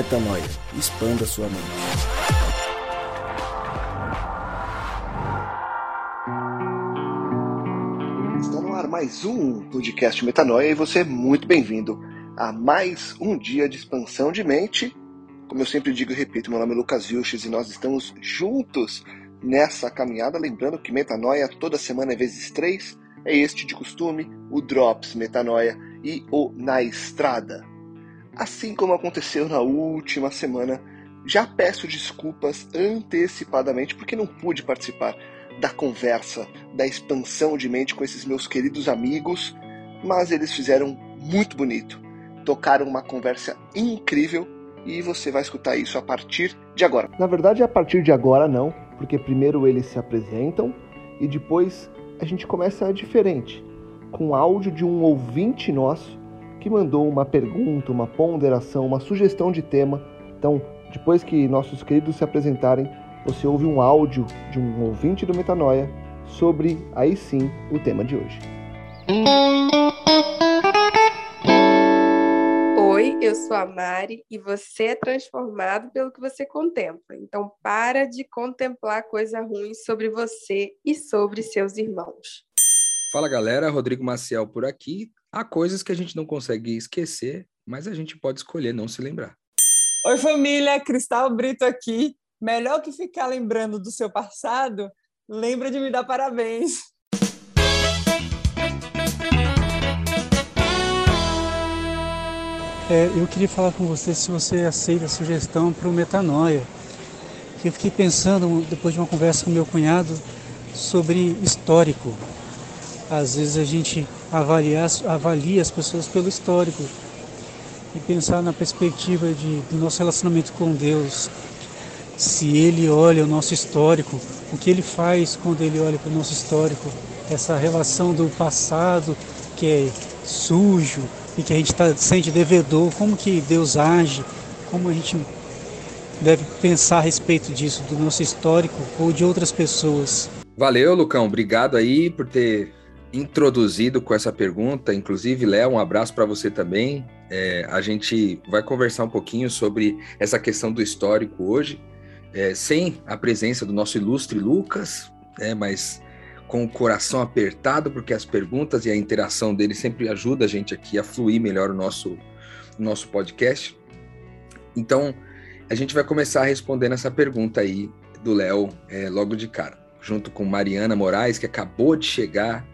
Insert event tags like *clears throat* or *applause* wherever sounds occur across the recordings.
Metanoia. Expanda sua mente. Está no ar mais um podcast Metanoia e você é muito bem-vindo a mais um dia de expansão de mente. Como eu sempre digo e repito, meu nome é Lucas Vilches e nós estamos juntos nessa caminhada. Lembrando que Metanoia toda semana é vezes três, é este de costume, o Drops Metanoia e o Na Estrada. Assim como aconteceu na última semana, já peço desculpas antecipadamente porque não pude participar da conversa, da expansão de mente com esses meus queridos amigos, mas eles fizeram muito bonito. Tocaram uma conversa incrível e você vai escutar isso a partir de agora. Na verdade, a partir de agora não, porque primeiro eles se apresentam e depois a gente começa diferente, com áudio de um ouvinte nosso que mandou uma pergunta, uma ponderação, uma sugestão de tema. Então, depois que nossos queridos se apresentarem, você ouve um áudio de um ouvinte do Metanoia sobre, aí sim, o tema de hoje. Oi, eu sou a Mari e você é transformado pelo que você contempla. Então, para de contemplar coisa ruim sobre você e sobre seus irmãos. Fala galera, Rodrigo Maciel por aqui. Há coisas que a gente não consegue esquecer, mas a gente pode escolher não se lembrar. Oi, família, Cristal Brito aqui. Melhor que ficar lembrando do seu passado, lembra de me dar parabéns. É, eu queria falar com você se você aceita a sugestão para o Metanoia. Eu fiquei pensando, depois de uma conversa com meu cunhado, sobre histórico. Às vezes a gente avalia, avalia as pessoas pelo histórico e pensar na perspectiva de, do nosso relacionamento com Deus. Se Ele olha o nosso histórico, o que Ele faz quando Ele olha para o nosso histórico, essa relação do passado que é sujo e que a gente tá, sente devedor, como que Deus age, como a gente deve pensar a respeito disso, do nosso histórico ou de outras pessoas. Valeu, Lucão. Obrigado aí por ter introduzido com essa pergunta. Inclusive, Léo, um abraço para você também. É, a gente vai conversar um pouquinho sobre essa questão do histórico hoje, é, sem a presença do nosso ilustre Lucas, né, mas com o coração apertado, porque as perguntas e a interação dele sempre ajuda a gente aqui a fluir melhor o nosso, o nosso podcast. Então, a gente vai começar respondendo essa pergunta aí do Léo é, logo de cara, junto com Mariana Moraes, que acabou de chegar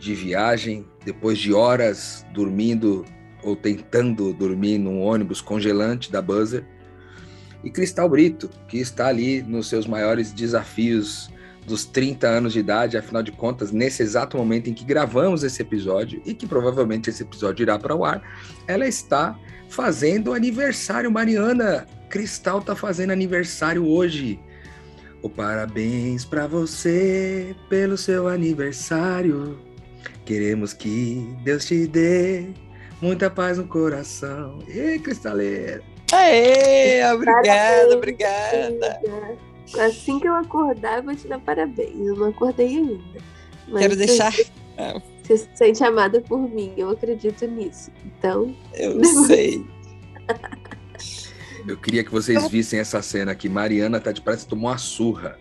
de viagem, depois de horas dormindo ou tentando dormir num ônibus congelante da Buzzer, e Cristal Brito, que está ali nos seus maiores desafios dos 30 anos de idade, afinal de contas, nesse exato momento em que gravamos esse episódio e que provavelmente esse episódio irá para o ar, ela está fazendo aniversário. Mariana Cristal está fazendo aniversário hoje. O parabéns para você pelo seu aniversário. Queremos que Deus te dê muita paz no coração. E cristaleira. Aê, obrigada, obrigada. Assim que eu acordar, eu vou te dar parabéns. Eu não acordei ainda. Mas Quero deixar. *laughs* Você se sente amada por mim, eu acredito nisso. Então. Eu *laughs* sei. Eu queria que vocês vissem essa cena aqui. Mariana tá de parece que tomou uma surra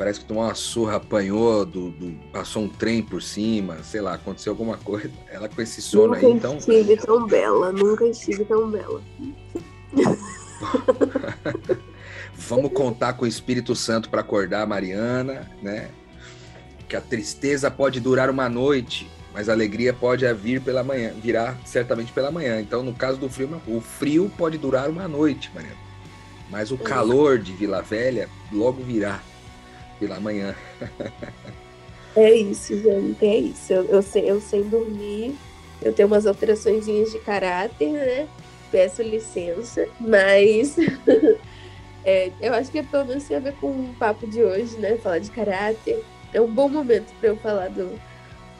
parece que tomou uma surra, apanhou, do, do, passou um trem por cima, sei lá, aconteceu alguma coisa. *laughs* Ela com esse sono nunca aí, então. Nunca estive tão bela, nunca estive tão bela. *laughs* Vamos contar com o Espírito Santo para acordar a Mariana, né? Que a tristeza pode durar uma noite, mas a alegria pode vir pela manhã, virá certamente pela manhã. Então, no caso do frio, o frio pode durar uma noite, Mariana. Mas o calor de Vila Velha logo virá pela manhã. É isso, gente, é isso. Eu, eu, sei, eu sem dormir, eu tenho umas alterações de caráter, né? Peço licença, mas *laughs* é, eu acho que é pelo menos tem a ver com o papo de hoje, né? Falar de caráter. É um bom momento para eu falar do,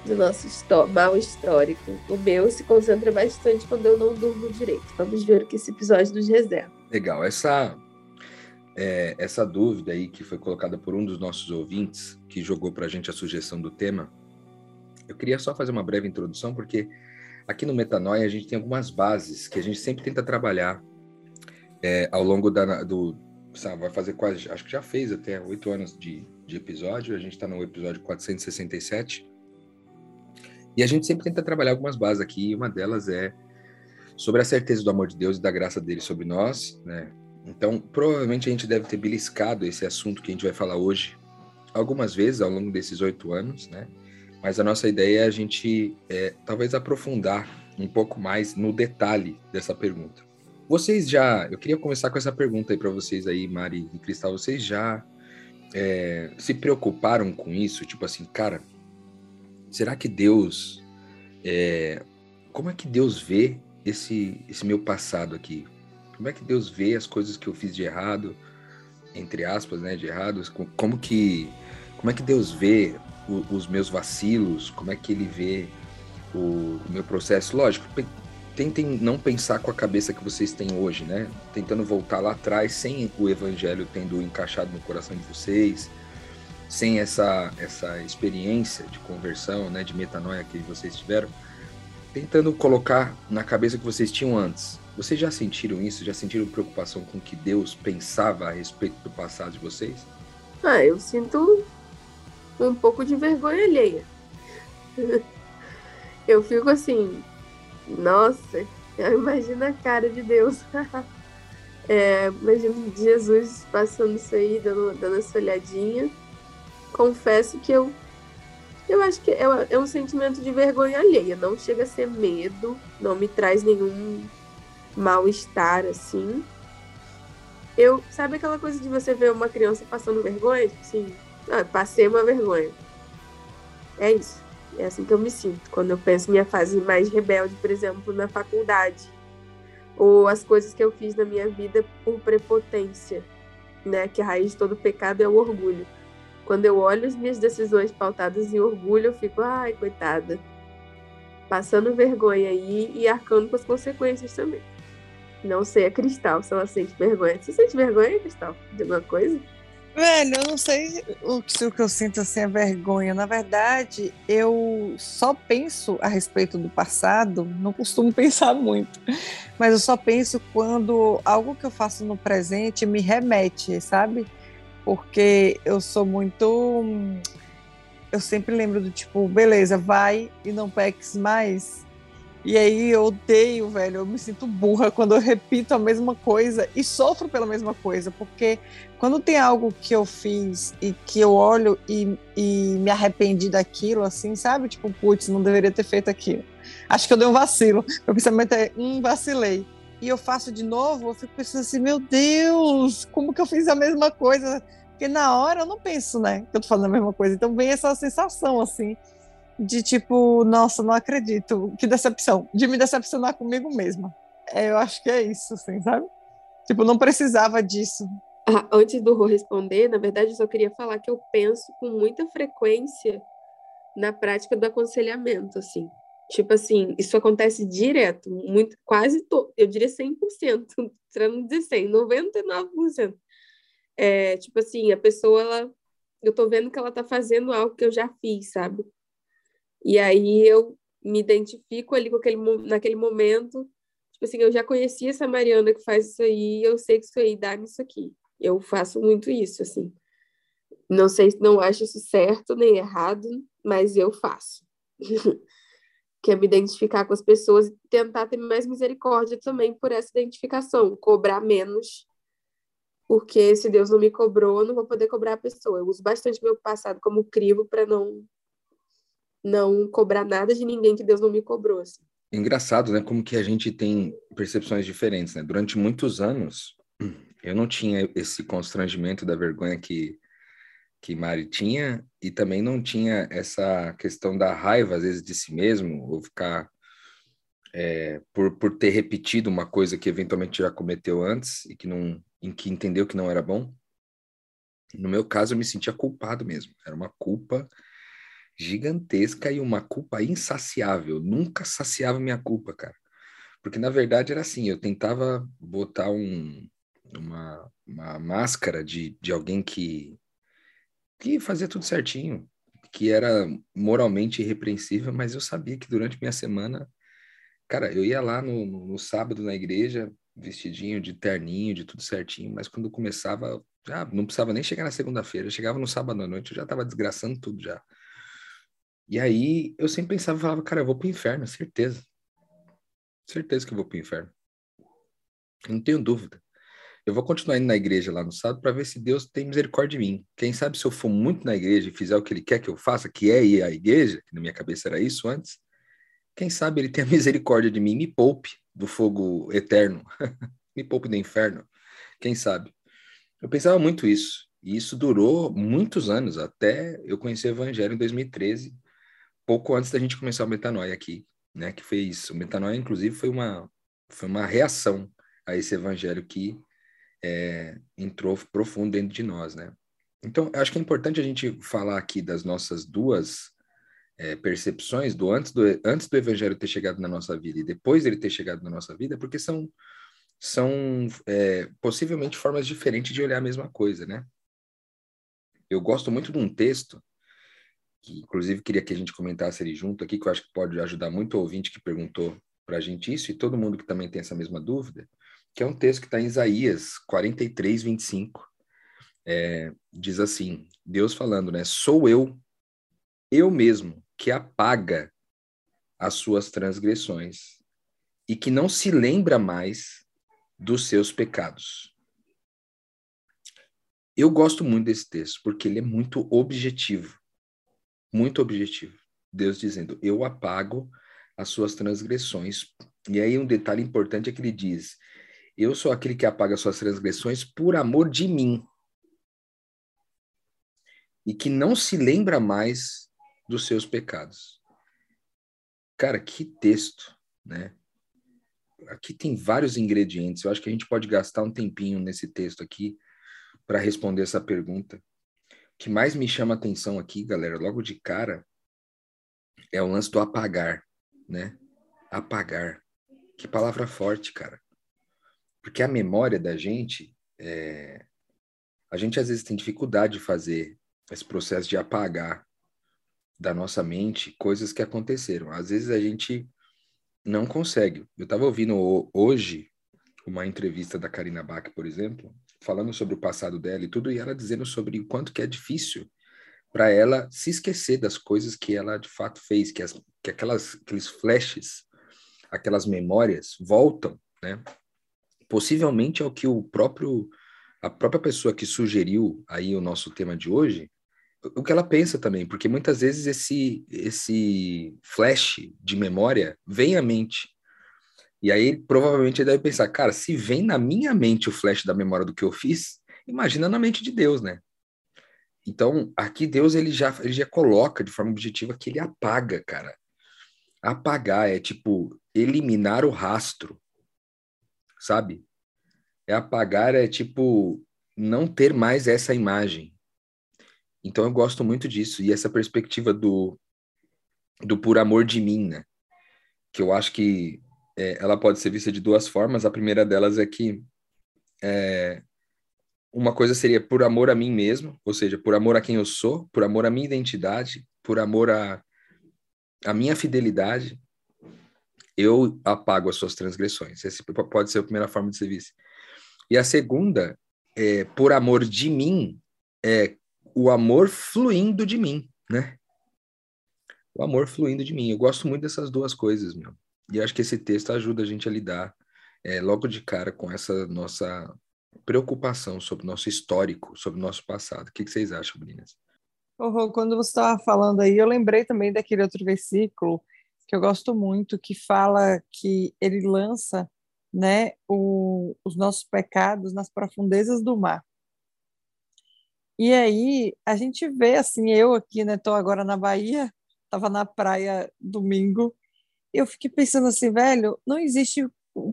do nosso histó mal histórico. O meu se concentra bastante quando eu não durmo direito. Vamos ver o que esse episódio nos reserva. Legal. Essa é, essa dúvida aí que foi colocada por um dos nossos ouvintes, que jogou para a gente a sugestão do tema, eu queria só fazer uma breve introdução, porque aqui no Metanoia a gente tem algumas bases que a gente sempre tenta trabalhar é, ao longo da, do. Sabe, vai fazer quase. Acho que já fez até oito anos de, de episódio. A gente está no episódio 467. E a gente sempre tenta trabalhar algumas bases aqui. E uma delas é sobre a certeza do amor de Deus e da graça dele sobre nós, né? Então, provavelmente a gente deve ter beliscado esse assunto que a gente vai falar hoje algumas vezes ao longo desses oito anos, né? Mas a nossa ideia é a gente é, talvez aprofundar um pouco mais no detalhe dessa pergunta. Vocês já, eu queria começar com essa pergunta aí para vocês aí, Mari e Cristal, vocês já é, se preocuparam com isso? Tipo assim, cara, será que Deus, é, como é que Deus vê esse, esse meu passado aqui? Como é que Deus vê as coisas que eu fiz de errado, entre aspas, né, de errados? Como que, como é que Deus vê o, os meus vacilos? Como é que Ele vê o, o meu processo? Lógico, tentem não pensar com a cabeça que vocês têm hoje, né? Tentando voltar lá atrás, sem o Evangelho tendo encaixado no coração de vocês, sem essa essa experiência de conversão, né, de metanoia que vocês tiveram, tentando colocar na cabeça que vocês tinham antes. Vocês já sentiram isso? Já sentiram preocupação com o que Deus pensava a respeito do passado de vocês? Ah, eu sinto um pouco de vergonha alheia. *laughs* eu fico assim, nossa, imagina a cara de Deus. *laughs* é, imagina Jesus passando isso aí, dando, dando essa olhadinha. Confesso que eu eu acho que é, é um sentimento de vergonha alheia, não chega a ser medo, não me traz nenhum mal-estar, assim. Eu, sabe aquela coisa de você ver uma criança passando vergonha? Tipo assim, ah, passei uma vergonha. É isso. É assim que eu me sinto quando eu penso minha fase mais rebelde, por exemplo, na faculdade. Ou as coisas que eu fiz na minha vida por prepotência, né? Que a raiz de todo pecado é o orgulho. Quando eu olho as minhas decisões pautadas em orgulho, eu fico, ai, coitada. Passando vergonha aí e arcando com as consequências também. Não sei a Cristal se ela sente vergonha. Você sente vergonha, Cristal, de alguma coisa? Velho, eu não sei o que, o que eu sinto assim é vergonha. Na verdade, eu só penso a respeito do passado, não costumo *laughs* pensar muito, mas eu só penso quando algo que eu faço no presente me remete, sabe? Porque eu sou muito. Eu sempre lembro do tipo, beleza, vai e não peques mais. E aí eu odeio, velho, eu me sinto burra quando eu repito a mesma coisa e sofro pela mesma coisa, porque quando tem algo que eu fiz e que eu olho e, e me arrependi daquilo, assim, sabe? Tipo, putz, não deveria ter feito aquilo. Acho que eu dei um vacilo. Meu pensamento é, hum, vacilei. E eu faço de novo, eu fico pensando assim, meu Deus, como que eu fiz a mesma coisa? Porque na hora eu não penso, né, que eu tô fazendo a mesma coisa. Então vem essa sensação, assim, de tipo, nossa, não acredito, que decepção, de me decepcionar comigo mesma. É, eu acho que é isso, assim, sabe? Tipo, não precisava disso. Ah, antes do Rô responder, na verdade, eu só queria falar que eu penso com muita frequência na prática do aconselhamento, assim. Tipo assim, isso acontece direto, muito, quase todo, eu diria 100%, para não dizer 100, 99%. É, tipo assim, a pessoa, ela, eu tô vendo que ela tá fazendo algo que eu já fiz, sabe? E aí eu me identifico ali com aquele, naquele momento. Tipo assim, eu já conheci essa Mariana que faz isso aí, eu sei que isso aí dá nisso aqui. Eu faço muito isso, assim. Não sei se não acho isso certo nem errado, mas eu faço. *laughs* que é me identificar com as pessoas e tentar ter mais misericórdia também por essa identificação, cobrar menos, porque se Deus não me cobrou, eu não vou poder cobrar a pessoa. Eu uso bastante meu passado como crivo para não não cobrar nada de ninguém que Deus não me cobrou. Assim. Engraçado, né? Como que a gente tem percepções diferentes, né? Durante muitos anos, *clears throat* eu não tinha esse constrangimento da vergonha que que Mari tinha e também não tinha essa questão da raiva às vezes de si mesmo ou ficar é, por, por ter repetido uma coisa que eventualmente já cometeu antes e que não em que entendeu que não era bom. No meu caso, eu me sentia culpado mesmo. Era uma culpa gigantesca e uma culpa insaciável. Nunca saciava minha culpa, cara. Porque na verdade era assim, eu tentava botar um, uma, uma máscara de, de alguém que, que fazia tudo certinho, que era moralmente irrepreensível, mas eu sabia que durante minha semana, cara, eu ia lá no, no, no sábado na igreja, vestidinho, de terninho, de tudo certinho, mas quando começava, já não precisava nem chegar na segunda-feira, chegava no sábado à noite, eu já estava desgraçando tudo já. E aí eu sempre pensava, falava, cara, eu vou pro inferno, certeza. Certeza que eu vou pro inferno. Eu não tenho dúvida. Eu vou continuar indo na igreja lá no sábado para ver se Deus tem misericórdia de mim. Quem sabe se eu for muito na igreja e fizer o que ele quer que eu faça, que é ir à igreja, que na minha cabeça era isso antes, quem sabe ele tenha *laughs* misericórdia de mim e me poupe do fogo eterno, *laughs* me poupe do inferno. Quem sabe? Eu pensava muito isso. E isso durou muitos anos, até eu conhecer o Evangelho em 2013, pouco antes da gente começar o Metanoia aqui, né? Que fez o Metanoia, inclusive, foi uma foi uma reação a esse Evangelho que é, entrou profundo dentro de nós, né? Então, acho que é importante a gente falar aqui das nossas duas é, percepções do antes, do antes do evangelho ter chegado na nossa vida e depois dele ter chegado na nossa vida, porque são, são é, possivelmente formas diferentes de olhar a mesma coisa, né? Eu gosto muito de um texto, inclusive queria que a gente comentasse ele junto aqui, que eu acho que pode ajudar muito o ouvinte que perguntou para a gente isso, e todo mundo que também tem essa mesma dúvida, que é um texto que está em Isaías 43, 25. É, diz assim: Deus falando, né? Sou eu, eu mesmo, que apaga as suas transgressões e que não se lembra mais dos seus pecados. Eu gosto muito desse texto porque ele é muito objetivo. Muito objetivo. Deus dizendo: Eu apago as suas transgressões. E aí um detalhe importante é que ele diz: Eu sou aquele que apaga as suas transgressões por amor de mim. E que não se lembra mais dos seus pecados. Cara, que texto, né? Aqui tem vários ingredientes. Eu acho que a gente pode gastar um tempinho nesse texto aqui para responder essa pergunta. Que mais me chama atenção aqui, galera, logo de cara, é o lance do apagar, né? Apagar. Que palavra forte, cara. Porque a memória da gente, é... a gente às vezes tem dificuldade de fazer esse processo de apagar da nossa mente coisas que aconteceram. Às vezes a gente não consegue. Eu estava ouvindo hoje uma entrevista da Karina Bach, por exemplo, falando sobre o passado dela e tudo, e ela dizendo sobre o quanto que é difícil para ela se esquecer das coisas que ela de fato fez, que, as, que aquelas, aqueles flashes, aquelas memórias voltam, né? Possivelmente é o que o próprio a própria pessoa que sugeriu aí o nosso tema de hoje o que ela pensa também, porque muitas vezes esse esse flash de memória vem à mente. E aí provavelmente ele deve pensar, cara, se vem na minha mente o flash da memória do que eu fiz, imagina na mente de Deus, né? Então, aqui Deus ele já ele já coloca de forma objetiva que ele apaga, cara. Apagar é tipo eliminar o rastro. Sabe? É apagar é tipo não ter mais essa imagem então eu gosto muito disso e essa perspectiva do do por amor de mim, né? Que eu acho que é, ela pode ser vista de duas formas. A primeira delas é que é, uma coisa seria por amor a mim mesmo, ou seja, por amor a quem eu sou, por amor à minha identidade, por amor a, a minha fidelidade, eu apago as suas transgressões. Essa pode ser a primeira forma de ser vista. E a segunda, é, por amor de mim, é o amor fluindo de mim, né? O amor fluindo de mim. Eu gosto muito dessas duas coisas, meu. E acho que esse texto ajuda a gente a lidar é, logo de cara com essa nossa preocupação sobre o nosso histórico, sobre o nosso passado. O que, que vocês acham, meninas? Oh, quando você estava falando aí, eu lembrei também daquele outro versículo que eu gosto muito, que fala que ele lança né, o, os nossos pecados nas profundezas do mar. E aí a gente vê assim, eu aqui, né, tô agora na Bahia, estava na praia domingo, eu fiquei pensando assim, velho, não existe,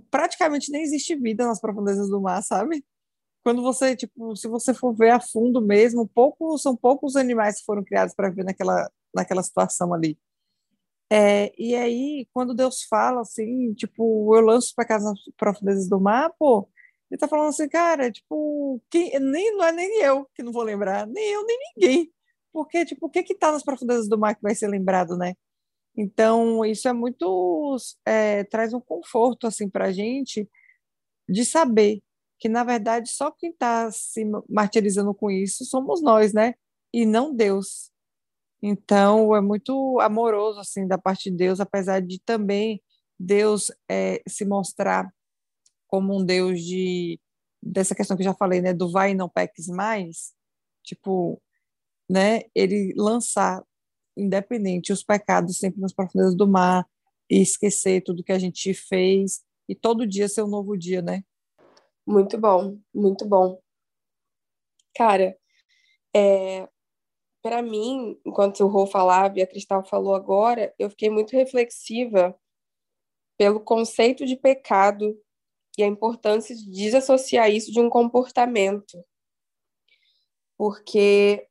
praticamente nem existe vida nas profundezas do mar, sabe? Quando você, tipo, se você for ver a fundo mesmo, pouco, são poucos animais que foram criados para viver naquela, naquela situação ali. É, e aí, quando Deus fala assim, tipo, eu lanço para casa nas profundezas do mar, pô, ele tá falando assim, cara, tipo, quem, nem, não é nem eu que não vou lembrar, nem eu, nem ninguém. Porque, tipo, o que que tá nas profundezas do mar que vai ser lembrado, né? Então, isso é muito, é, traz um conforto, assim, pra gente, de saber que, na verdade, só quem está se martirizando com isso somos nós, né? E não Deus. Então, é muito amoroso, assim, da parte de Deus, apesar de também Deus é, se mostrar como um Deus de dessa questão que eu já falei, né, do vai e não peques mais, tipo, né, ele lançar independente os pecados sempre nas profundezas do mar e esquecer tudo que a gente fez e todo dia ser um novo dia, né? Muito bom, muito bom. Cara, é, para mim, enquanto o Rô falava e a Cristal falou agora, eu fiquei muito reflexiva pelo conceito de pecado e a importância de desassociar isso de um comportamento. Porque,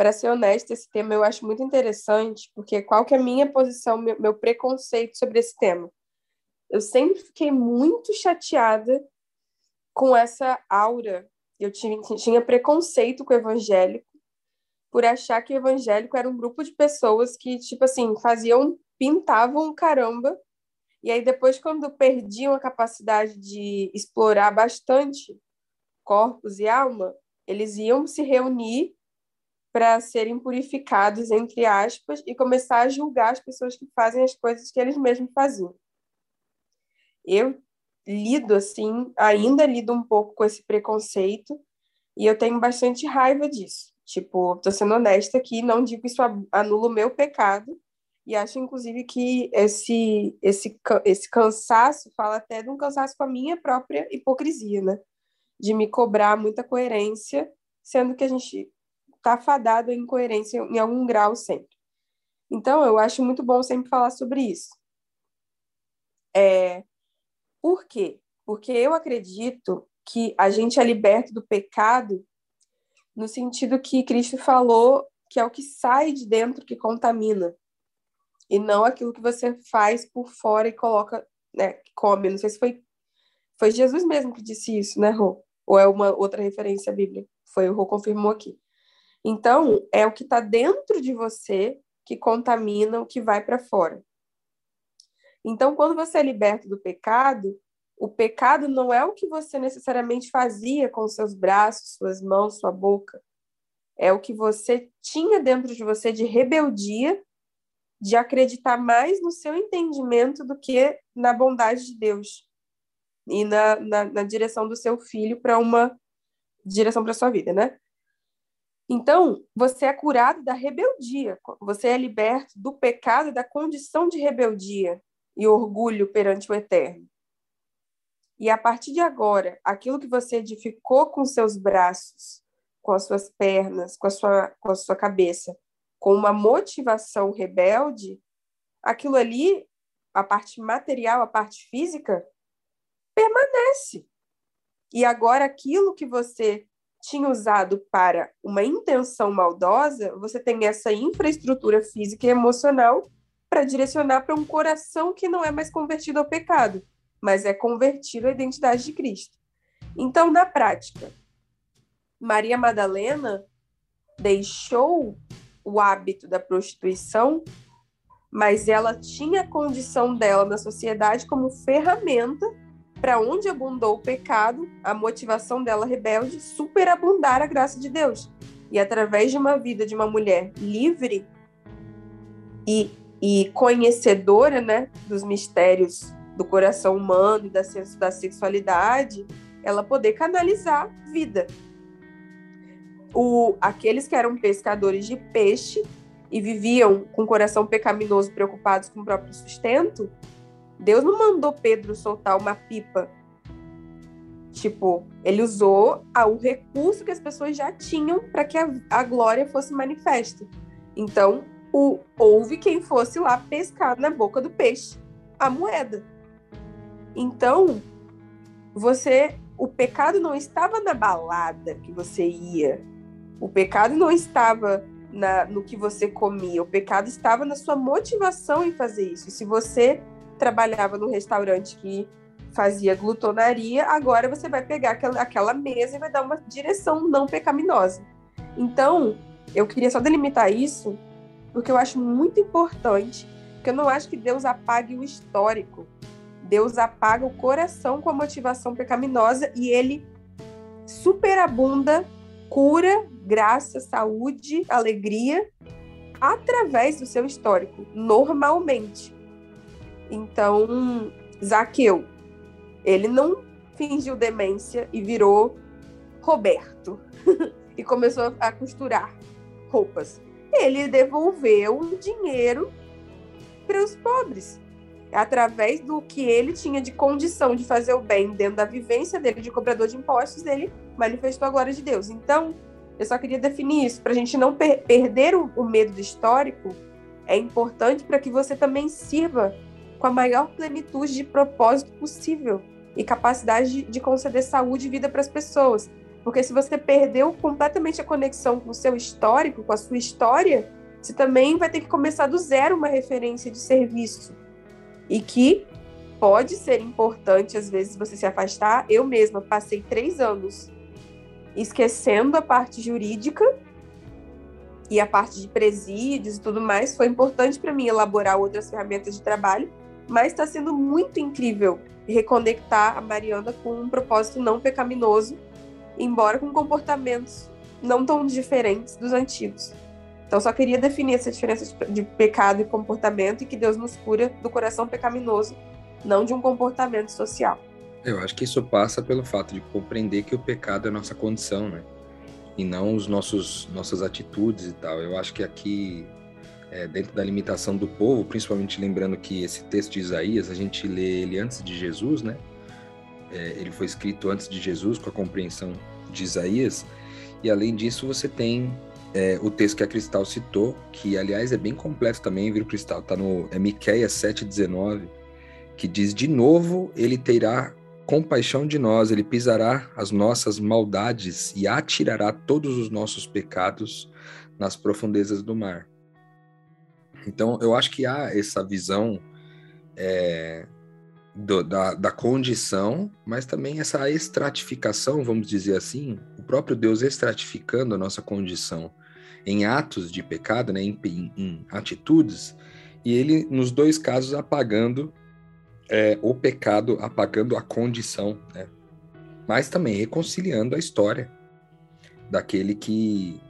para ser honesta, esse tema eu acho muito interessante, porque qual que é a minha posição, meu, meu preconceito sobre esse tema? Eu sempre fiquei muito chateada com essa aura. Eu tinha, tinha preconceito com o evangélico por achar que o evangélico era um grupo de pessoas que, tipo assim, faziam, pintavam caramba e aí depois, quando perdiam a capacidade de explorar bastante corpos e alma, eles iam se reunir para serem purificados, entre aspas, e começar a julgar as pessoas que fazem as coisas que eles mesmos faziam. Eu lido assim, ainda lido um pouco com esse preconceito, e eu tenho bastante raiva disso. Tipo, tô sendo honesta aqui, não digo isso anula o meu pecado, e acho, inclusive, que esse, esse, esse cansaço fala até de um cansaço com a minha própria hipocrisia, né? De me cobrar muita coerência, sendo que a gente está fadado em incoerência em algum grau sempre. Então, eu acho muito bom sempre falar sobre isso. É, por quê? Porque eu acredito que a gente é liberto do pecado no sentido que Cristo falou que é o que sai de dentro que contamina e não aquilo que você faz por fora e coloca, né, come. Não sei se foi foi Jesus mesmo que disse isso, né, Rô? Ou é uma outra referência bíblica? Foi o Rô confirmou aqui. Então, é o que está dentro de você que contamina o que vai para fora. Então, quando você é liberto do pecado, o pecado não é o que você necessariamente fazia com seus braços, suas mãos, sua boca. É o que você tinha dentro de você de rebeldia de acreditar mais no seu entendimento do que na bondade de Deus e na, na, na direção do seu filho para uma direção para sua vida, né? Então, você é curado da rebeldia, você é liberto do pecado e da condição de rebeldia e orgulho perante o eterno. E a partir de agora, aquilo que você edificou com seus braços, com as suas pernas, com a sua, com a sua cabeça, com uma motivação rebelde, aquilo ali, a parte material, a parte física, permanece. E agora aquilo que você tinha usado para uma intenção maldosa, você tem essa infraestrutura física e emocional para direcionar para um coração que não é mais convertido ao pecado, mas é convertido à identidade de Cristo. Então, na prática, Maria Madalena deixou o hábito da prostituição, mas ela tinha a condição dela na sociedade como ferramenta para onde abundou o pecado, a motivação dela rebelde, superabundar a graça de Deus. E através de uma vida de uma mulher livre e, e conhecedora né, dos mistérios do coração humano e da, da sexualidade, ela poder canalizar vida o, aqueles que eram pescadores de peixe e viviam com o coração pecaminoso, preocupados com o próprio sustento, Deus não mandou Pedro soltar uma pipa. Tipo, ele usou o recurso que as pessoas já tinham para que a, a, glória fosse manifesta. Então, o, houve quem fosse lá pescar na boca do peixe a moeda. Então, você, o pecado não estava na balada que você ia, o pecado não estava na, no que você comia, o pecado estava na sua motivação em fazer isso. E se você trabalhava num restaurante que fazia glutonaria, agora você vai pegar aquela, aquela mesa e vai dar uma direção não pecaminosa. Então, eu queria só delimitar isso, porque eu acho muito importante, porque eu não acho que Deus apague o histórico Deus apaga o coração com a motivação pecaminosa e ele superabunda cura, graça, saúde, alegria através do seu histórico, normalmente. Então, Zaqueu, ele não fingiu demência e virou Roberto *laughs* e começou a costurar roupas. Ele devolveu o dinheiro para os pobres através do que ele tinha de condição de fazer o bem dentro da vivência dele de cobrador de impostos, ele manifestou a glória de Deus. Então, eu só queria definir isso, para a gente não per perder o, o medo do histórico, é importante para que você também sirva com a maior plenitude de propósito possível e capacidade de, de conceder saúde e vida para as pessoas. Porque se você perdeu completamente a conexão com o seu histórico, com a sua história, você também vai ter que começar do zero uma referência de serviço e que pode ser importante, às vezes, você se afastar. Eu mesma passei três anos esquecendo a parte jurídica e a parte de presídios e tudo mais. Foi importante para mim elaborar outras ferramentas de trabalho, mas está sendo muito incrível reconectar a Mariana com um propósito não pecaminoso, embora com comportamentos não tão diferentes dos antigos. Então, só queria definir essa diferença de pecado e comportamento e que Deus nos cura do coração pecaminoso, não de um comportamento social. Eu acho que isso passa pelo fato de compreender que o pecado é nossa condição, né? E não os nossos nossas atitudes e tal. Eu acho que aqui, é, dentro da limitação do povo, principalmente lembrando que esse texto de Isaías, a gente lê ele antes de Jesus, né? É, ele foi escrito antes de Jesus, com a compreensão de Isaías. E além disso, você tem é, o texto que a Cristal citou, que aliás é bem completo também, viu, Cristal? Está no é Miqueias 7,19, que diz: De novo ele terá compaixão de nós, ele pisará as nossas maldades e atirará todos os nossos pecados nas profundezas do mar. Então, eu acho que há essa visão é, do, da, da condição, mas também essa estratificação, vamos dizer assim, o próprio Deus estratificando a nossa condição em atos de pecado, né, em, em, em atitudes, e ele, nos dois casos, apagando é, o pecado, apagando a condição, né, mas também reconciliando a história daquele que,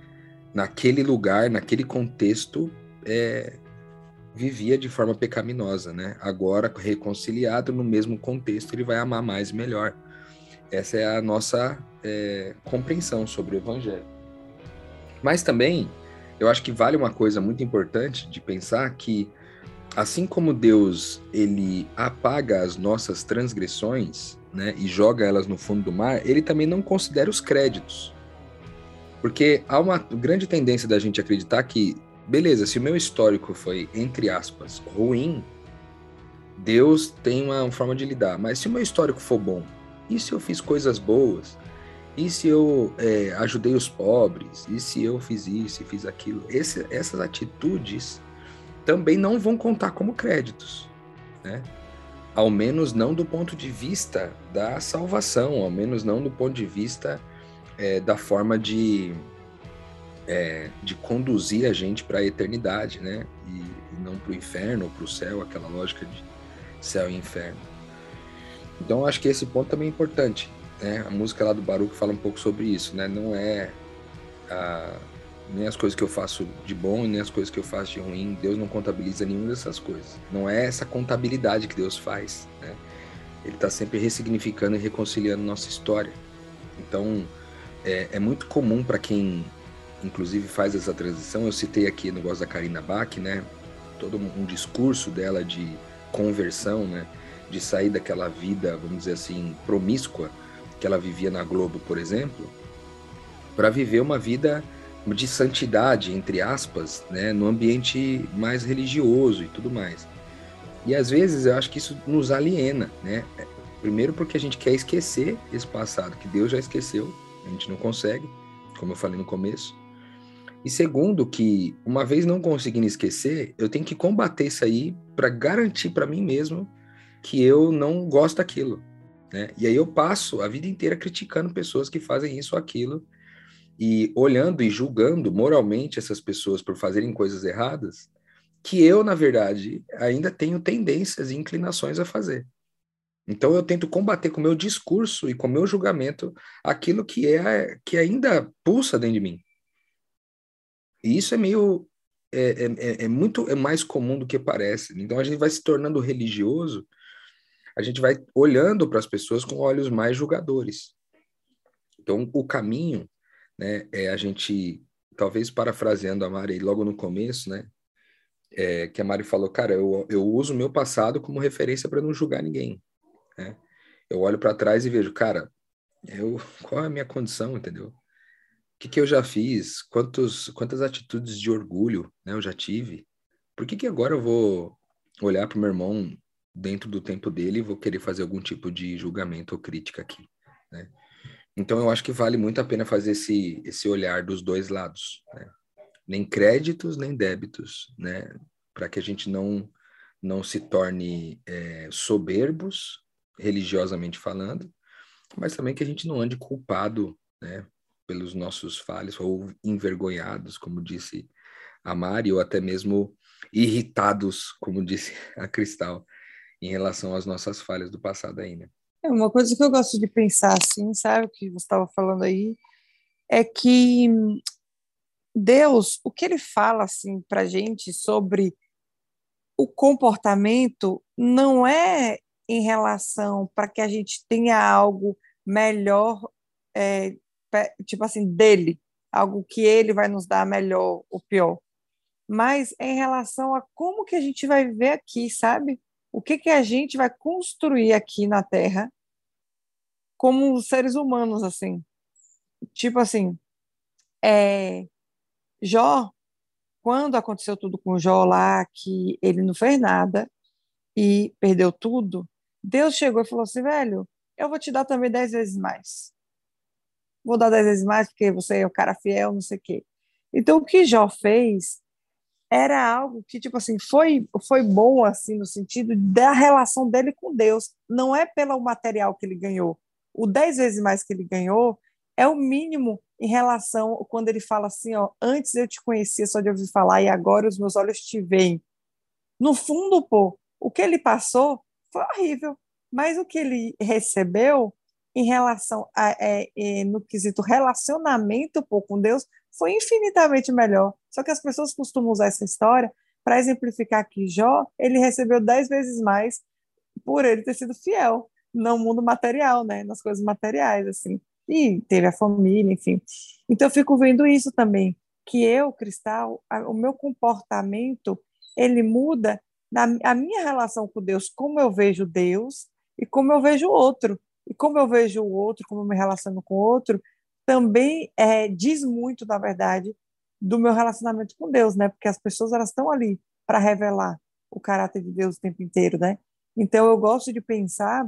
naquele lugar, naquele contexto, é, vivia de forma pecaminosa, né? Agora, reconciliado no mesmo contexto, ele vai amar mais e melhor. Essa é a nossa é, compreensão sobre o Evangelho. Mas também, eu acho que vale uma coisa muito importante de pensar que, assim como Deus ele apaga as nossas transgressões, né, e joga elas no fundo do mar, ele também não considera os créditos. Porque há uma grande tendência da gente acreditar que beleza, se o meu histórico foi, entre aspas, ruim, Deus tem uma forma de lidar. Mas se o meu histórico for bom, e se eu fiz coisas boas? E se eu é, ajudei os pobres? E se eu fiz isso e fiz aquilo? Esse, essas atitudes também não vão contar como créditos, né? Ao menos não do ponto de vista da salvação, ao menos não do ponto de vista é, da forma de é, de conduzir a gente para a eternidade, né? E, e não para o inferno ou para o céu, aquela lógica de céu e inferno. Então, acho que esse ponto também é importante. Né? A música lá do Baruch fala um pouco sobre isso, né? Não é a, nem as coisas que eu faço de bom nem as coisas que eu faço de ruim. Deus não contabiliza nenhuma dessas coisas. Não é essa contabilidade que Deus faz, né? Ele está sempre ressignificando e reconciliando nossa história. Então, é, é muito comum para quem inclusive faz essa transição. Eu citei aqui no negócio da Karina Bach, né? Todo um discurso dela de conversão, né? De sair daquela vida, vamos dizer assim, promíscua que ela vivia na Globo, por exemplo, para viver uma vida de santidade, entre aspas, né? No ambiente mais religioso e tudo mais. E às vezes eu acho que isso nos aliena, né? Primeiro porque a gente quer esquecer esse passado que Deus já esqueceu, a gente não consegue, como eu falei no começo. E segundo, que uma vez não conseguindo esquecer, eu tenho que combater isso aí para garantir para mim mesmo que eu não gosto daquilo. Né? E aí eu passo a vida inteira criticando pessoas que fazem isso ou aquilo e olhando e julgando moralmente essas pessoas por fazerem coisas erradas, que eu, na verdade, ainda tenho tendências e inclinações a fazer. Então eu tento combater com o meu discurso e com o meu julgamento aquilo que é que ainda pulsa dentro de mim. E isso é meio é, é, é, é muito é mais comum do que parece. Então a gente vai se tornando religioso, a gente vai olhando para as pessoas com olhos mais julgadores. Então o caminho, né, é a gente talvez parafraseando a Mari logo no começo, né, é, que a Mari falou, cara, eu, eu uso o meu passado como referência para não julgar ninguém. Né? Eu olho para trás e vejo, cara, eu, qual é a minha condição, entendeu? Que, que eu já fiz? Quantos, quantas atitudes de orgulho né, eu já tive? Por que, que agora eu vou olhar para o meu irmão dentro do tempo dele e vou querer fazer algum tipo de julgamento ou crítica aqui? Né? Então, eu acho que vale muito a pena fazer esse, esse olhar dos dois lados. Né? Nem créditos, nem débitos, né? para que a gente não, não se torne é, soberbos religiosamente falando, mas também que a gente não ande culpado, né, pelos nossos falhas ou envergonhados, como disse a Mari, ou até mesmo irritados, como disse a Cristal, em relação às nossas falhas do passado né? É uma coisa que eu gosto de pensar assim, sabe, o que você estava falando aí, é que Deus, o que ele fala assim para gente sobre o comportamento não é em relação para que a gente tenha algo melhor, é, tipo assim, dele, algo que ele vai nos dar melhor ou pior, mas em relação a como que a gente vai viver aqui, sabe? O que que a gente vai construir aqui na Terra como seres humanos, assim. Tipo assim, é, Jó, quando aconteceu tudo com Jó lá, que ele não fez nada e perdeu tudo, Deus chegou e falou assim, velho, eu vou te dar também dez vezes mais. Vou dar dez vezes mais porque você é o cara fiel, não sei o quê. Então, o que Jó fez era algo que, tipo assim, foi, foi bom, assim, no sentido da relação dele com Deus. Não é pelo material que ele ganhou. O dez vezes mais que ele ganhou é o mínimo em relação quando ele fala assim, ó, antes eu te conhecia só de ouvir falar e agora os meus olhos te veem. No fundo, pô, o que ele passou foi horrível. Mas o que ele recebeu em relação a, é, é, no quesito relacionamento pô, com Deus foi infinitamente melhor. Só que as pessoas costumam usar essa história para exemplificar que Jó ele recebeu dez vezes mais por ele ter sido fiel no mundo material, né, nas coisas materiais assim. E teve a família, enfim. Então eu fico vendo isso também, que eu, Cristal, a, o meu comportamento ele muda na a minha relação com Deus, como eu vejo Deus e como eu vejo o outro. E como eu vejo o outro, como eu me relaciono com o outro, também é, diz muito, na verdade, do meu relacionamento com Deus, né? Porque as pessoas elas estão ali para revelar o caráter de Deus o tempo inteiro, né? Então eu gosto de pensar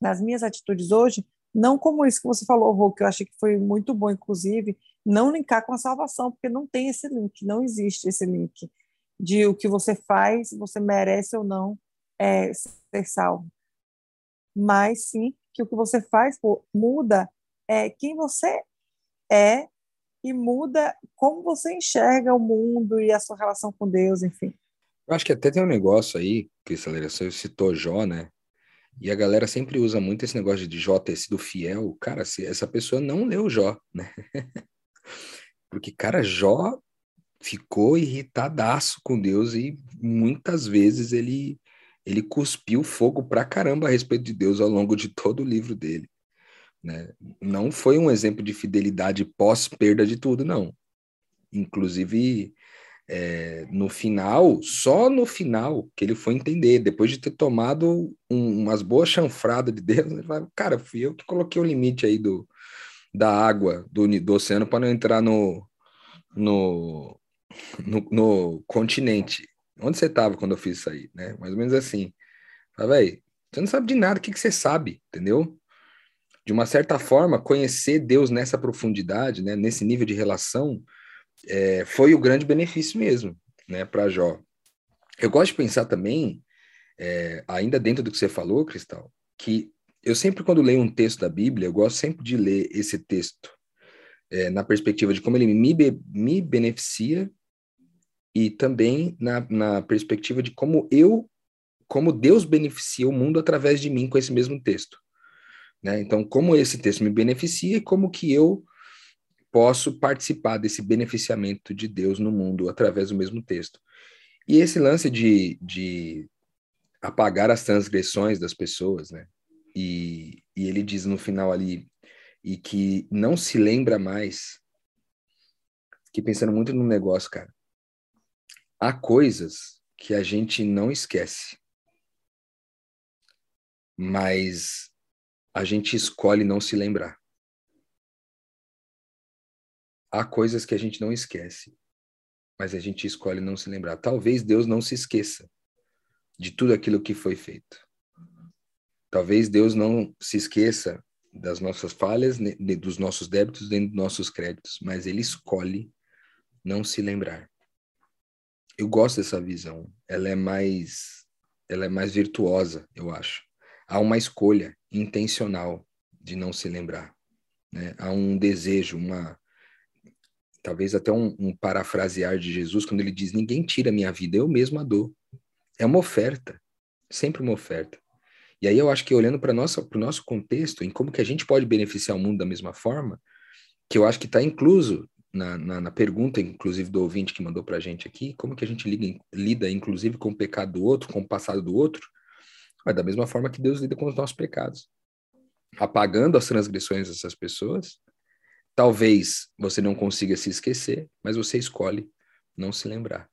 nas minhas atitudes hoje, não como isso que você falou, Rô, que eu achei que foi muito bom, inclusive, não linkar com a salvação, porque não tem esse link, não existe esse link de o que você faz, você merece ou não é, ser salvo. Mas sim que o que você faz pô, muda é, quem você é e muda como você enxerga o mundo e a sua relação com Deus, enfim. Eu acho que até tem um negócio aí, Cristaleira, você citou Jó, né? E a galera sempre usa muito esse negócio de Jó ter sido fiel. Cara, se essa pessoa não leu Jó, né? *laughs* Porque, cara, Jó ficou irritadaço com Deus e muitas vezes ele ele cuspiu fogo pra caramba a respeito de Deus ao longo de todo o livro dele. Né? Não foi um exemplo de fidelidade pós perda de tudo, não. Inclusive, é, no final, só no final que ele foi entender, depois de ter tomado um, umas boas chanfradas de Deus, ele fala, cara, fui eu que coloquei o limite aí do, da água do, do oceano para não entrar no, no, no, no continente. Onde você estava quando eu fiz isso aí, né? Mais ou menos assim. Fala, velho, você não sabe de nada, o que, que você sabe, entendeu? De uma certa forma, conhecer Deus nessa profundidade, né, nesse nível de relação, é, foi o grande benefício mesmo, né, para Jó. Eu gosto de pensar também, é, ainda dentro do que você falou, Cristal, que eu sempre, quando leio um texto da Bíblia, eu gosto sempre de ler esse texto é, na perspectiva de como ele me, me beneficia e também na, na perspectiva de como eu como Deus beneficia o mundo através de mim com esse mesmo texto. Né? Então, como esse texto me beneficia e como que eu posso participar desse beneficiamento de Deus no mundo através do mesmo texto. E esse lance de, de apagar as transgressões das pessoas, né? E, e ele diz no final ali, e que não se lembra mais. Fiquei pensando muito no negócio, cara. Há coisas que a gente não esquece, mas a gente escolhe não se lembrar. Há coisas que a gente não esquece, mas a gente escolhe não se lembrar. Talvez Deus não se esqueça de tudo aquilo que foi feito. Talvez Deus não se esqueça das nossas falhas, dos nossos débitos, dentro dos nossos créditos, mas Ele escolhe não se lembrar. Eu gosto dessa visão. Ela é mais, ela é mais virtuosa, eu acho. Há uma escolha intencional de não se lembrar. Né? Há um desejo, uma talvez até um, um parafrasear de Jesus quando ele diz: ninguém tira minha vida, eu mesmo a dou. É uma oferta, sempre uma oferta. E aí eu acho que olhando para o nosso contexto, em como que a gente pode beneficiar o mundo da mesma forma, que eu acho que está incluso na, na, na, pergunta, inclusive, do ouvinte que mandou para a gente aqui, como que a gente liga, lida, inclusive, com o pecado do outro, com o passado do outro, mas da mesma forma que Deus lida com os nossos pecados. Apagando as transgressões dessas pessoas, talvez você não consiga se esquecer, mas você escolhe não se lembrar.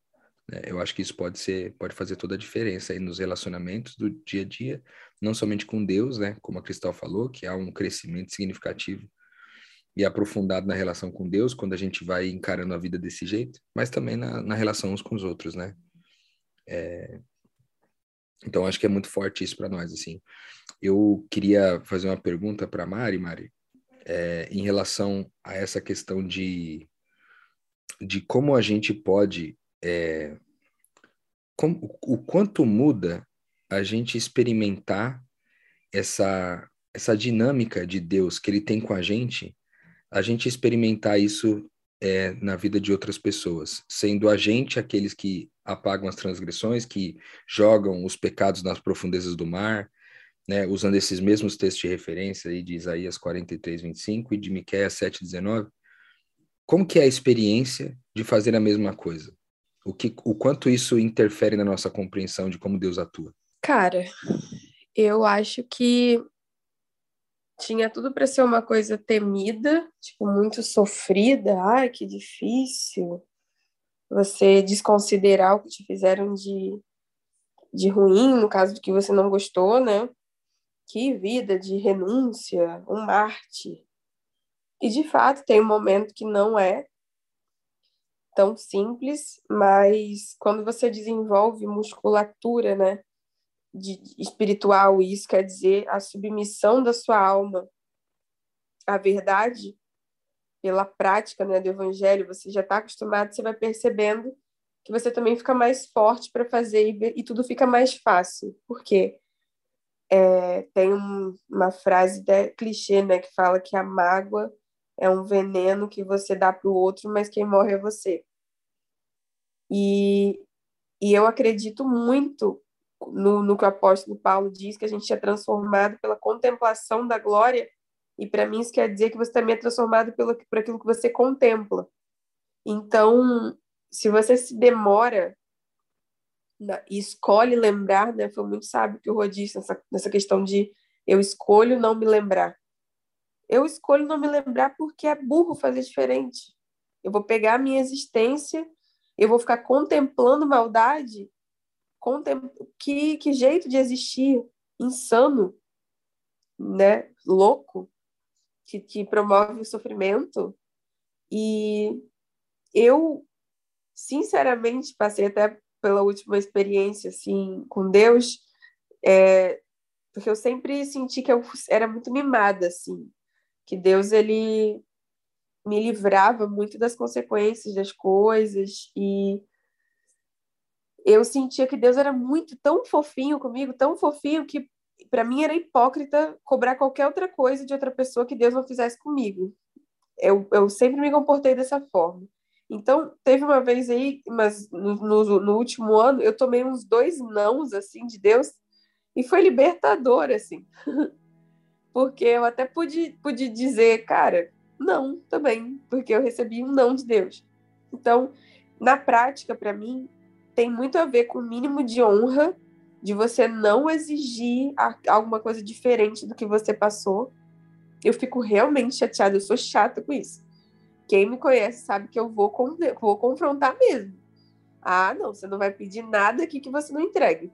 Né? Eu acho que isso pode ser, pode fazer toda a diferença aí nos relacionamentos do dia a dia, não somente com Deus, né? Como a Cristal falou, que há um crescimento significativo e aprofundado na relação com Deus quando a gente vai encarando a vida desse jeito, mas também na, na relação uns com os outros, né? É... Então acho que é muito forte isso para nós, assim. Eu queria fazer uma pergunta para Mari, Mari, é, em relação a essa questão de de como a gente pode é, como, o quanto muda a gente experimentar essa, essa dinâmica de Deus que ele tem com a gente, a gente experimentar isso é, na vida de outras pessoas, sendo a gente aqueles que apagam as transgressões, que jogam os pecados nas profundezas do mar, né, usando esses mesmos textos de referência aí de Isaías 43, 25 e de Miqueias 7, 19. Como que é a experiência de fazer a mesma coisa? O, que, o quanto isso interfere na nossa compreensão de como Deus atua? Cara, eu acho que tinha tudo para ser uma coisa temida, tipo, muito sofrida. Ai, que difícil. Você desconsiderar o que te fizeram de, de ruim, no caso do que você não gostou, né? Que vida de renúncia, um Marte. E de fato tem um momento que não é, tão simples, mas quando você desenvolve musculatura, né, de espiritual, isso quer dizer a submissão da sua alma à verdade pela prática, né, do evangelho, você já está acostumado, você vai percebendo que você também fica mais forte para fazer e, e, tudo fica mais fácil. Por quê? É, tem um, uma frase de, clichê, né, que fala que a mágoa é um veneno que você dá para o outro, mas quem morre é você. E, e eu acredito muito no, no que o apóstolo Paulo diz, que a gente é transformado pela contemplação da glória, e para mim isso quer dizer que você também é transformado pelo, por aquilo que você contempla. Então, se você se demora na, e escolhe lembrar, né, foi muito sábio que o Rô disse nessa, nessa questão de eu escolho não me lembrar. Eu escolho não me lembrar porque é burro fazer diferente. Eu vou pegar a minha existência eu vou ficar contemplando maldade? Que, que jeito de existir insano, né? Louco, que, que promove o sofrimento. E eu, sinceramente, passei até pela última experiência assim com Deus, é, porque eu sempre senti que eu era muito mimada assim, que Deus ele me livrava muito das consequências das coisas e eu sentia que Deus era muito tão fofinho comigo, tão fofinho que para mim era hipócrita cobrar qualquer outra coisa de outra pessoa que Deus não fizesse comigo. Eu, eu sempre me comportei dessa forma. Então, teve uma vez aí, mas no, no, no, último ano, eu tomei uns dois nãos, assim, de Deus, e foi libertador, assim. *laughs* porque eu até pude, pude dizer, cara, não, também, porque eu recebi um não de Deus. Então, na prática, para mim, tem muito a ver com o mínimo de honra, de você não exigir alguma coisa diferente do que você passou. Eu fico realmente chateada, eu sou chata com isso. Quem me conhece sabe que eu vou, vou confrontar mesmo. Ah, não, você não vai pedir nada aqui que você não entregue.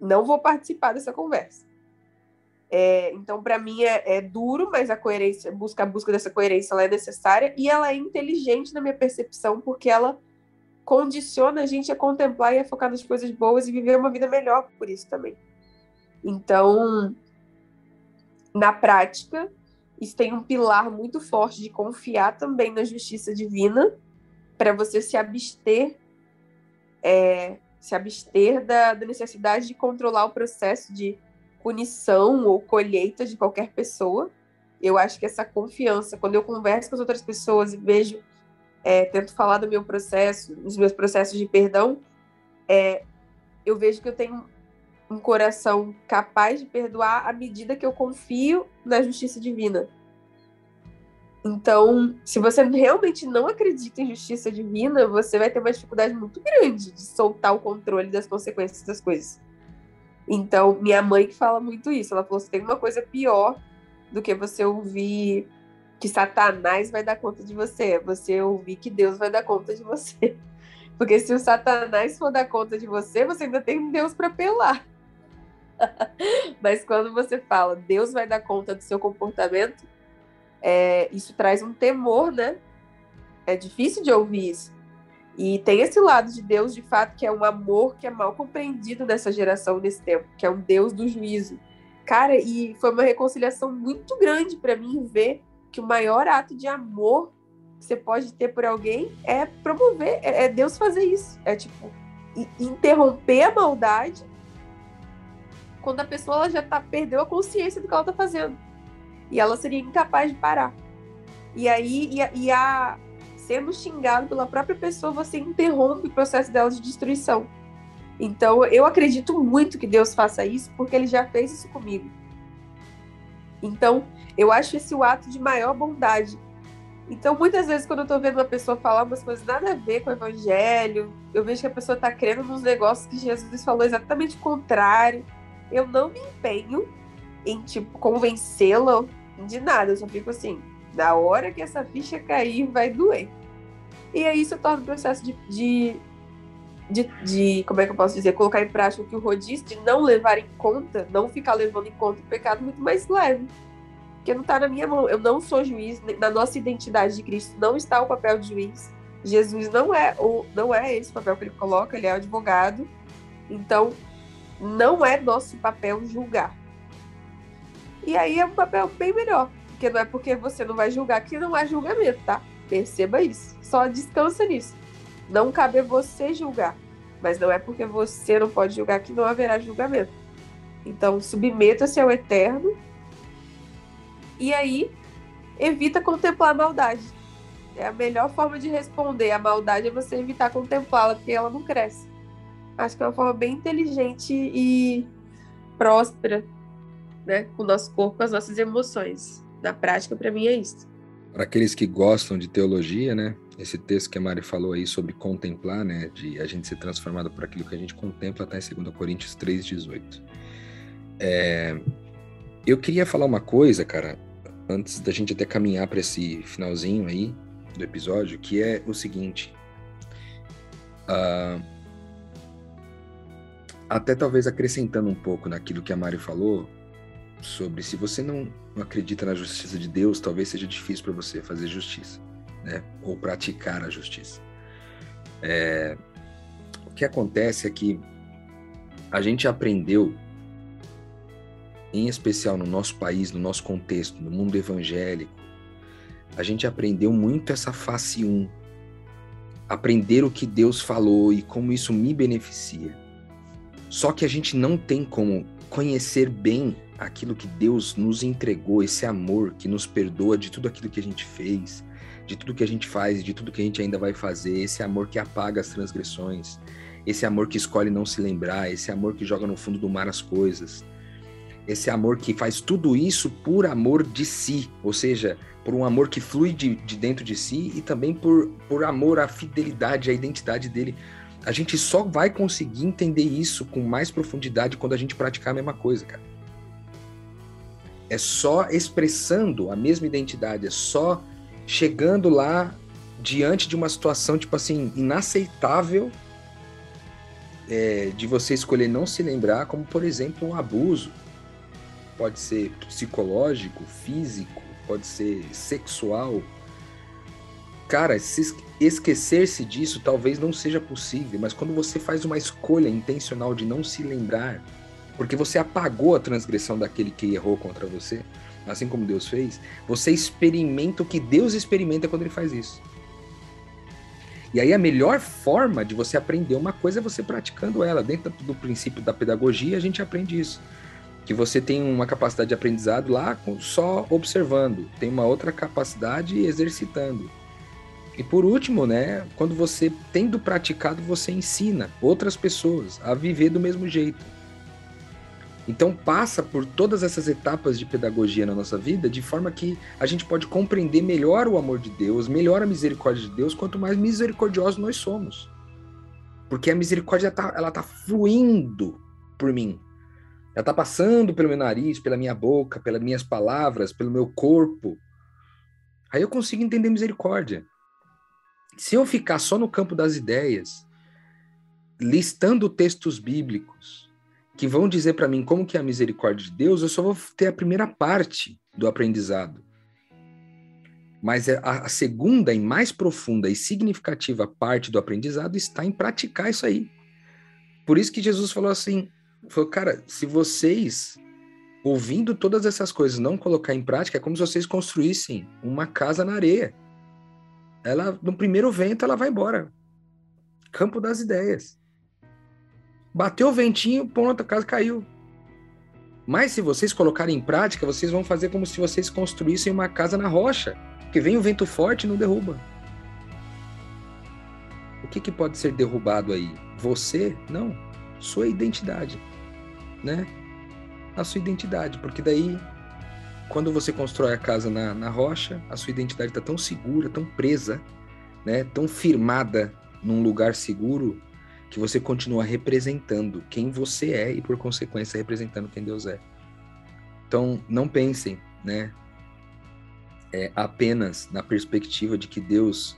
Não vou participar dessa conversa. É, então, para mim, é, é, duro, mas a coerência, busca, a busca dessa coerência ela é necessária e ela é inteligente na minha percepção, porque ela condiciona a gente a contemplar e a focar nas coisas boas e viver uma vida melhor por isso também. Então, na prática, isso tem um pilar muito forte de confiar também na justiça divina para você se abster é, se abster da, da, necessidade de controlar o processo de punição ou colheita de qualquer pessoa. Eu acho que essa confiança, quando eu converso com as outras pessoas e vejo, é, tento falar do meu processo, dos meus processos de perdão, é, eu vejo que eu tenho um coração capaz de perdoar à medida que eu confio na justiça divina. Então, se você realmente não acredita em justiça divina, você vai ter uma dificuldade muito grande de soltar o controle das consequências das coisas. Então, minha mãe que fala muito isso, ela falou: se tem uma coisa pior do que você ouvir que Satanás vai dar conta de você, é você ouvir que Deus vai dar conta de você. *laughs* Porque se o Satanás for dar conta de você, você ainda tem Deus para pelar. *laughs* Mas quando você fala, Deus vai dar conta do seu comportamento, é, isso traz um temor, né? É difícil de ouvir isso. E tem esse lado de Deus, de fato, que é um amor que é mal compreendido nessa geração, nesse tempo, que é um Deus do juízo. Cara, e foi uma reconciliação muito grande para mim ver que o maior ato de amor que você pode ter por alguém é promover, é, é Deus fazer isso. É tipo, interromper a maldade quando a pessoa já tá, perdeu a consciência do que ela tá fazendo. E ela seria incapaz de parar. E aí, e, e a, sendo xingado pela própria pessoa, você interrompe o processo dela de destruição. Então, eu acredito muito que Deus faça isso, porque ele já fez isso comigo. Então, eu acho esse o ato de maior bondade. Então, muitas vezes, quando eu tô vendo uma pessoa falar umas coisas nada a ver com o evangelho, eu vejo que a pessoa tá crendo nos negócios que Jesus falou exatamente o contrário. Eu não me empenho em, tipo, convencê-la de nada, eu só fico assim, na hora que essa ficha cair, vai doer. E aí isso torna o processo de, de, de, de, como é que eu posso dizer, colocar em prática o que o Rô disse, de não levar em conta, não ficar levando em conta o pecado muito mais leve. Porque não está na minha mão. Eu não sou juiz, na nossa identidade de Cristo não está o papel de juiz. Jesus não é o não é esse papel que ele coloca, ele é o advogado. Então, não é nosso papel julgar. E aí é um papel bem melhor. Porque não é porque você não vai julgar que não há julgamento, tá? Perceba isso. Só descansa nisso. Não cabe a você julgar. Mas não é porque você não pode julgar que não haverá julgamento. Então, submeta-se ao eterno. E aí, evita contemplar a maldade. É a melhor forma de responder a maldade é você evitar contemplá-la, porque ela não cresce. Acho que é uma forma bem inteligente e próspera né, com o nosso corpo, com as nossas emoções. Na prática, para mim, é isso. Para aqueles que gostam de teologia, né, esse texto que a Mari falou aí sobre contemplar, né, de a gente ser transformado por aquilo que a gente contempla, está em 2 Coríntios 3,18. É, eu queria falar uma coisa, cara, antes da gente até caminhar para esse finalzinho aí do episódio, que é o seguinte. Uh, até talvez acrescentando um pouco naquilo que a Mari falou, sobre se você não, acredita na justiça de Deus, talvez seja difícil para você fazer justiça, né? Ou praticar a justiça. É, o que acontece é que a gente aprendeu, em especial no nosso país, no nosso contexto, no mundo evangélico, a gente aprendeu muito essa face 1. Aprender o que Deus falou e como isso me beneficia. Só que a gente não tem como conhecer bem aquilo que Deus nos entregou, esse amor que nos perdoa de tudo aquilo que a gente fez, de tudo que a gente faz, de tudo que a gente ainda vai fazer, esse amor que apaga as transgressões, esse amor que escolhe não se lembrar, esse amor que joga no fundo do mar as coisas, esse amor que faz tudo isso por amor de si, ou seja, por um amor que flui de, de dentro de si e também por, por amor à fidelidade, à identidade dele. A gente só vai conseguir entender isso com mais profundidade quando a gente praticar a mesma coisa, cara. É só expressando a mesma identidade, é só chegando lá diante de uma situação, tipo assim, inaceitável é, de você escolher não se lembrar, como por exemplo um abuso. Pode ser psicológico, físico, pode ser sexual. Cara, se esquecer-se disso talvez não seja possível, mas quando você faz uma escolha intencional de não se lembrar, porque você apagou a transgressão daquele que errou contra você, assim como Deus fez, você experimenta o que Deus experimenta quando ele faz isso. E aí a melhor forma de você aprender uma coisa é você praticando ela. Dentro do princípio da pedagogia, a gente aprende isso. Que você tem uma capacidade de aprendizado lá só observando, tem uma outra capacidade exercitando. E por último, né, quando você tendo praticado, você ensina outras pessoas a viver do mesmo jeito. Então passa por todas essas etapas de pedagogia na nossa vida, de forma que a gente pode compreender melhor o amor de Deus, melhor a misericórdia de Deus, quanto mais misericordiosos nós somos. Porque a misericórdia tá, ela tá fluindo por mim. Ela tá passando pelo meu nariz, pela minha boca, pelas minhas palavras, pelo meu corpo. Aí eu consigo entender misericórdia. Se eu ficar só no campo das ideias, listando textos bíblicos, que vão dizer para mim como que é a misericórdia de Deus, eu só vou ter a primeira parte do aprendizado. Mas é a, segunda e mais profunda e significativa parte do aprendizado está em praticar isso aí. Por isso que Jesus falou assim, falou, cara, se vocês ouvindo todas essas coisas não colocar em prática, é como se vocês construíssem uma casa na areia. Ela no primeiro vento ela vai embora. Campo das ideias. Bateu o ventinho, pronto, a casa caiu. Mas se vocês colocarem em prática, vocês vão fazer como se vocês construíssem uma casa na rocha, que vem o vento forte e não derruba. O que, que pode ser derrubado aí? Você? Não. Sua identidade, né? A sua identidade, porque daí, quando você constrói a casa na, na rocha, a sua identidade está tão segura, tão presa, né? Tão firmada num lugar seguro que você continua representando quem você é e por consequência representando quem Deus é. Então, não pensem, né, é, apenas na perspectiva de que Deus,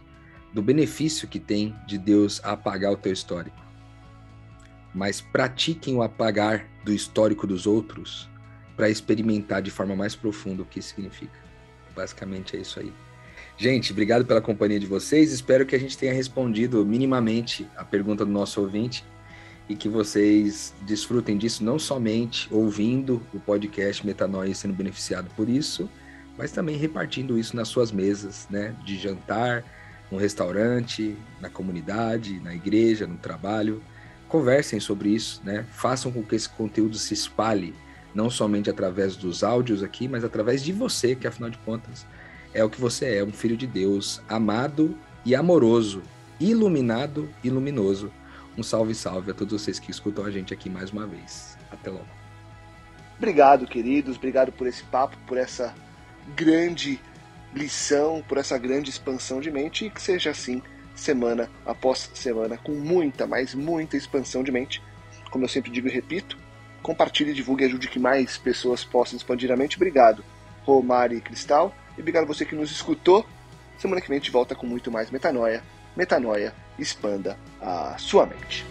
do benefício que tem de Deus apagar o teu histórico, mas pratiquem o apagar do histórico dos outros para experimentar de forma mais profunda o que significa. Basicamente é isso aí. Gente, obrigado pela companhia de vocês. Espero que a gente tenha respondido minimamente a pergunta do nosso ouvinte e que vocês desfrutem disso não somente ouvindo o podcast Metanoia e sendo beneficiado por isso, mas também repartindo isso nas suas mesas, né, de jantar, no restaurante, na comunidade, na igreja, no trabalho. Conversem sobre isso, né? Façam com que esse conteúdo se espalhe, não somente através dos áudios aqui, mas através de você, que afinal de contas é o que você é, um filho de Deus, amado e amoroso, iluminado e luminoso. Um salve, salve a todos vocês que escutam a gente aqui mais uma vez. Até logo. Obrigado, queridos. Obrigado por esse papo, por essa grande lição, por essa grande expansão de mente e que seja assim semana após semana, com muita, mas muita expansão de mente. Como eu sempre digo e repito, compartilhe, divulgue e ajude que mais pessoas possam expandir a mente. Obrigado, Romari e Cristal. E obrigado a você que nos escutou. Semana que vem a gente volta com muito mais metanoia. Metanoia, expanda a sua mente.